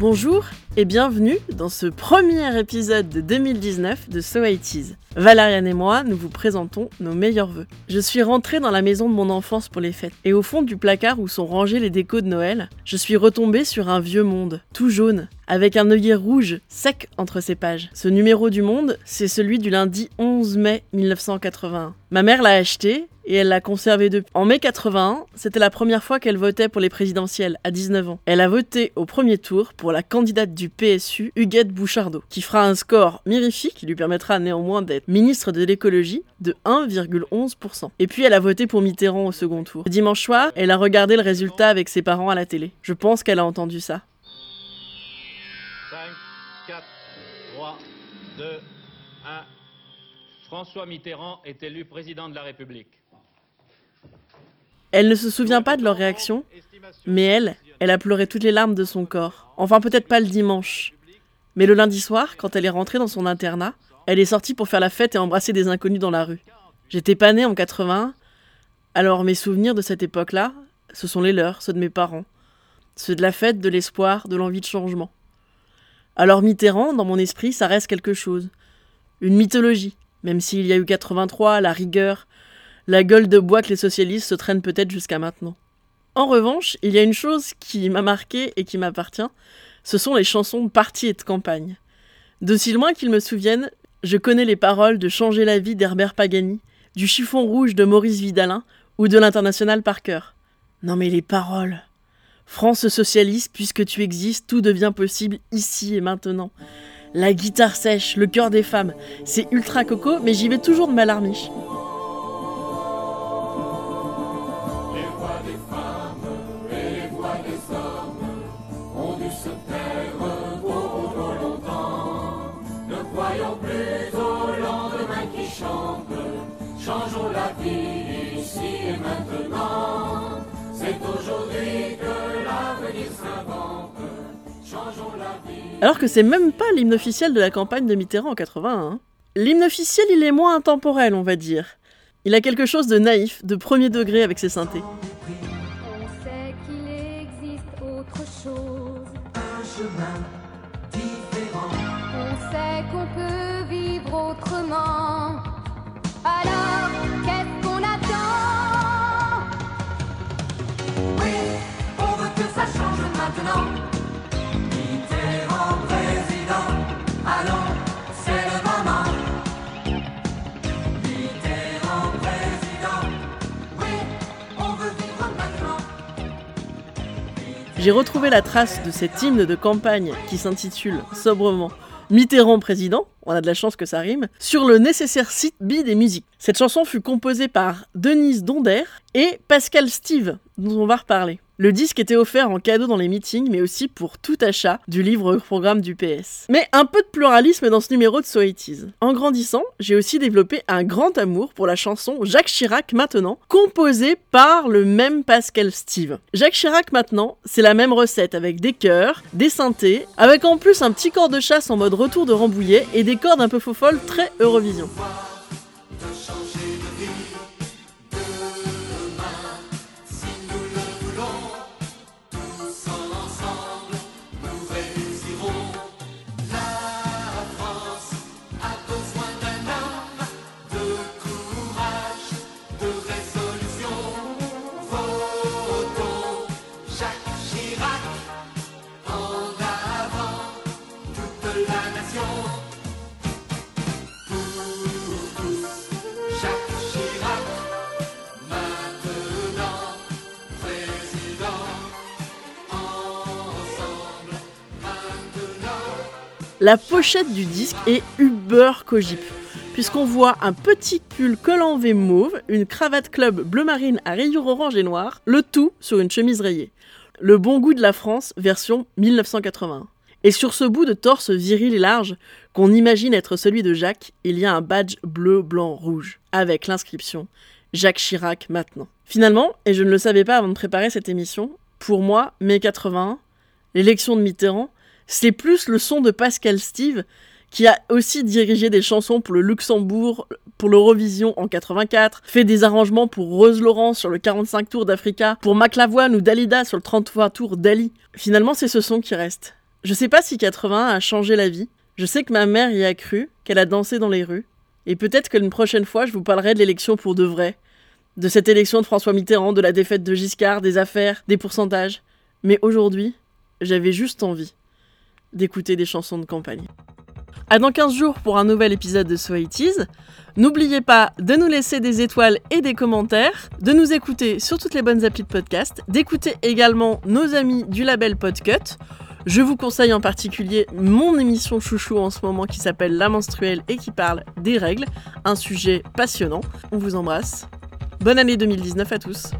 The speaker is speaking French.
Bonjour et bienvenue dans ce premier épisode de 2019 de So 80 Valériane et moi, nous vous présentons nos meilleurs vœux. Je suis rentrée dans la maison de mon enfance pour les fêtes, et au fond du placard où sont rangés les décos de Noël, je suis retombée sur un vieux monde, tout jaune, avec un œillet rouge sec entre ses pages. Ce numéro du monde, c'est celui du lundi 11 mai 1981. Ma mère l'a acheté et elle l'a conservé depuis. En mai 81, c'était la première fois qu'elle votait pour les présidentielles, à 19 ans. Elle a voté au premier tour pour la candidate du PSU, Huguette Bouchardot, qui fera un score mirifique qui lui permettra néanmoins d'être ministre de l'écologie de 1,11%. Et puis elle a voté pour Mitterrand au second tour. dimanche soir, elle a regardé le résultat avec ses parents à la télé. Je pense qu'elle a entendu ça. 5, 4, 3, 2, 1. François Mitterrand est élu président de la République. Elle ne se souvient pas de leur réaction, mais elle, elle a pleuré toutes les larmes de son corps. Enfin peut-être pas le dimanche. Mais le lundi soir, quand elle est rentrée dans son internat, elle est sortie pour faire la fête et embrasser des inconnus dans la rue. J'étais pas née en 80, alors mes souvenirs de cette époque-là, ce sont les leurs, ceux de mes parents. Ceux de la fête, de l'espoir, de l'envie de changement. Alors Mitterrand, dans mon esprit, ça reste quelque chose. Une mythologie, même s'il y a eu 83, la rigueur, la gueule de bois que les socialistes se traînent peut-être jusqu'à maintenant. En revanche, il y a une chose qui m'a marqué et qui m'appartient, ce sont les chansons de parti et de campagne. D'aussi loin qu'ils me souviennent, je connais les paroles de Changer la vie d'Herbert Pagani, du chiffon rouge de Maurice Vidalin ou de l'international Parker. Non mais les paroles. France socialiste, puisque tu existes, tout devient possible ici et maintenant. La guitare sèche, le cœur des femmes, c'est ultra coco, mais j'y vais toujours de ma larmiche. Alors que c'est même pas l'hymne officiel de la campagne de Mitterrand en 81. Hein. L'hymne officiel, il est moins intemporel, on va dire. Il a quelque chose de naïf, de premier degré avec ses synthés. On sait qu'il existe autre chose. Un chemin autrement. Alors, qu'est-ce qu'on attend? Oui, on veut que ça change maintenant. J'ai retrouvé la trace de cet hymne de campagne qui s'intitule sobrement Mitterrand président, on a de la chance que ça rime, sur le nécessaire site B des musiques. Cette chanson fut composée par Denise Donder et Pascal Steve, dont on va reparler. Le disque était offert en cadeau dans les meetings, mais aussi pour tout achat du livre programme du PS. Mais un peu de pluralisme dans ce numéro de So En grandissant, j'ai aussi développé un grand amour pour la chanson Jacques Chirac maintenant, composée par le même Pascal Steve. Jacques Chirac maintenant, c'est la même recette avec des chœurs, des synthés, avec en plus un petit corps de chasse en mode retour de Rambouillet et des cordes un peu faux folles très Eurovision. La pochette du disque est Uber Cogip, puisqu'on voit un petit pull col en V mauve, une cravate club bleu marine à rayures orange et noir, le tout sur une chemise rayée. Le bon goût de la France, version 1981. Et sur ce bout de torse viril et large, qu'on imagine être celui de Jacques, il y a un badge bleu, blanc, rouge, avec l'inscription Jacques Chirac maintenant. Finalement, et je ne le savais pas avant de préparer cette émission, pour moi, mai 81, l'élection de Mitterrand, c'est plus le son de Pascal Steve, qui a aussi dirigé des chansons pour le Luxembourg, pour l'Eurovision en 84, fait des arrangements pour Rose Laurent sur le 45 Tours d'Africa, pour McLavoine ou Dalida sur le 33 Tour d'Ali. Finalement, c'est ce son qui reste. Je sais pas si 80 a changé la vie. Je sais que ma mère y a cru, qu'elle a dansé dans les rues. Et peut-être que une prochaine fois, je vous parlerai de l'élection pour de vrai. De cette élection de François Mitterrand, de la défaite de Giscard, des affaires, des pourcentages. Mais aujourd'hui, j'avais juste envie d'écouter des chansons de campagne. À dans 15 jours pour un nouvel épisode de So N'oubliez pas de nous laisser des étoiles et des commentaires, de nous écouter sur toutes les bonnes applis de podcast, d'écouter également nos amis du label Podcut. Je vous conseille en particulier mon émission chouchou en ce moment qui s'appelle La menstruelle et qui parle des règles, un sujet passionnant. On vous embrasse. Bonne année 2019 à tous.